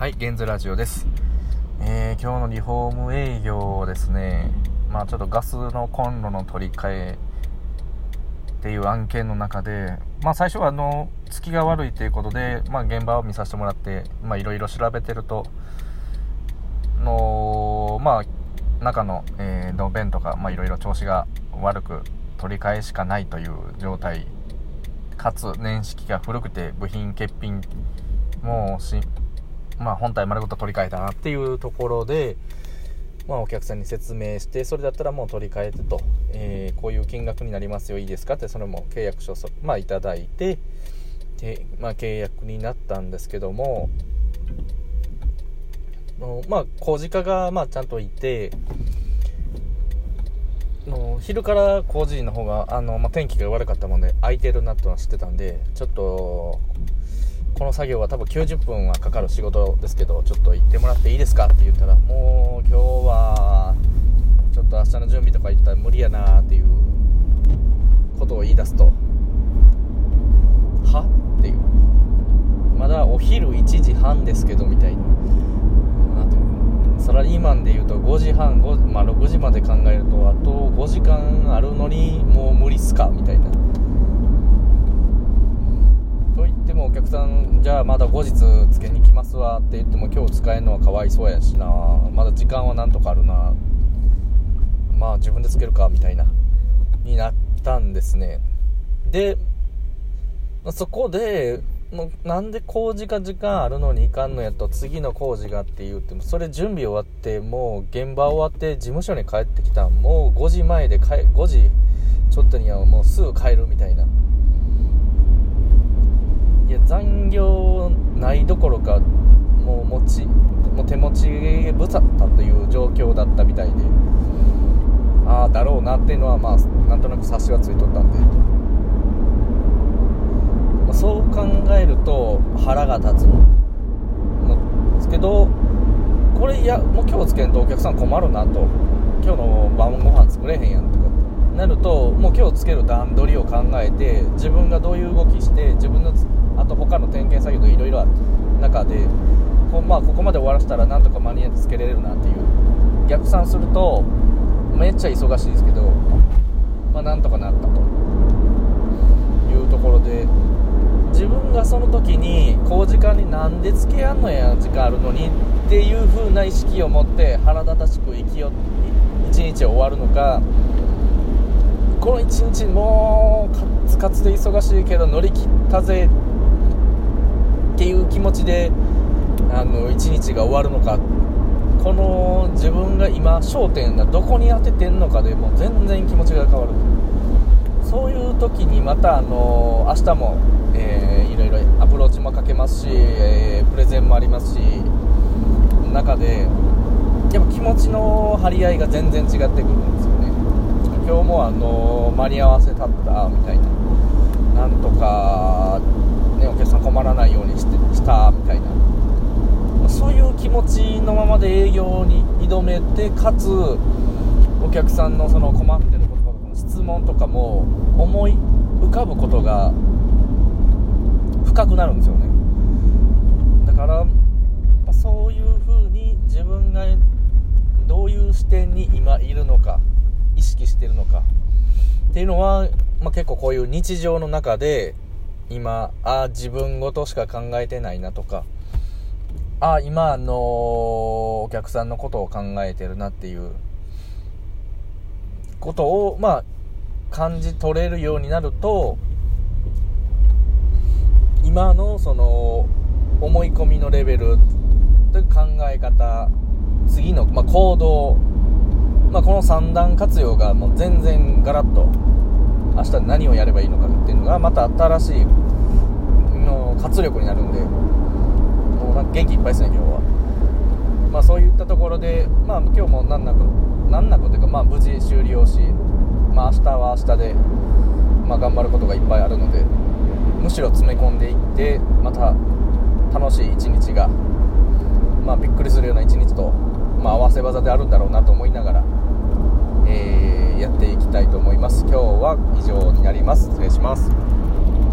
はい、ゲンズラジオです。えー、今日のリフォーム営業ですね、まあちょっとガスのコンロの取り替えっていう案件の中で、まあ最初はあの、月が悪いということで、まあ現場を見させてもらって、まあいろいろ調べてると、の、まあ中の、えー、の弁とか、まあいろいろ調子が悪く取り替えしかないという状態、かつ年式が古くて部品欠品もうしまあ、本体丸ごと取り替えたなっていうところで、まあ、お客さんに説明してそれだったらもう取り替えてと、えー、こういう金額になりますよいいですかってそれも契約書、まあ、いただいてで、まあ、契約になったんですけどものまあ、工事課がまあちゃんといての昼から工事の方があの、まあ、天気が悪かったもんで空いてるなってのは知ってたんでちょっとこの作業は多分90分はかかる仕事ですけどちょっと行ってもらっていいですかって言ったらもう今日はちょっと明日の準備とか言ったら無理やなっていうことを言い出すとはっていうまだお昼1時半ですけどみたいなサラリーマンでいうと5時半5、まあ、6時まで考えるとあと5時間あるのにもう無理っすかみたいなでもお客さんじゃあまだ後日つけに来ますわって言っても今日使えるのはかわいそうやしな。まだ時間はなんとかあるな。まあ自分でつけるかみたいな。になったんですね。でそこでもうなんで工事が時間あるのに行かんのやと次の工事がって言ってもそれ準備終わってもう現場終わって事務所に帰ってきたもう5時前で5時ちょっとにはもうすぐ帰るみたいな。残業ないどころかもう持ちもう手持ち無沙汰という状況だったみたいでああだろうなっていうのはまあなんとなく察しはついとったんで、まあ、そう考えると腹が立つんですけどこれいやもう今日つけんとお客さん困るなと。今日の晩ご飯作れへんやんとか。なるともう今日つける段取りを考えて自分がどういう動きして自分のあと他の点検作業といろいろある中でこ,、まあ、ここまで終わらせたらなんとか間に合ってつけられるなっていう。逆算するとめっちゃ忙しいですけど、まあ、なんとかなったというところで自分がその時に工事間になんでつけやんのや時間あるのにっていう風な意識を持って腹立たしく生きよ一日終わるのかこの一日もうカツカツで忙しいけど乗り切ったぜっていう気持ちであの一日が終わるのか。この自分が今焦点がどこに当ててんのかでもう全然気持ちが変わる。そういう時にまたあの明日も、えー、いろいろアプローチもかけますし、えー、プレゼンもありますし中でやっぱ気持ちの張り合いが全然違ってくるんですよね。今日もあの間に合わせたったみたいな。なんとかね、お客さん困らないようにしてしたみたいな。まそういう気持ちのままで営業に挑めてかつお客さんのその困ってることとかの質問とかも思い浮かぶことが深くなるんですよね。だからそういう風に自分がどういう視点に今いるのか。っていうのは、まあ、結構こういう日常の中で今、あ自分ごとしか考えてないなとか、あ今、の、お客さんのことを考えてるなっていうことを、まあ、感じ取れるようになると、今のその思い込みのレベルという考え方次の、まあ、行動、まあ、この三段活用がもう全然ガラッと明日何をやればいいのかっていうのがまた新しいの活力になるんでもうなんか元気いっぱいですね今日は。まあそういったところでまあ今日も難なく難なくというかまあ無事終了しまあ明日は明日でまあ頑張ることがいっぱいあるのでむしろ詰め込んでいってまた楽しい一日がまあびっくりするような一日とまあ合わせ技であるんだろうなと思いながらえー、やっていきたいと思います。今日は以上になります。失礼します。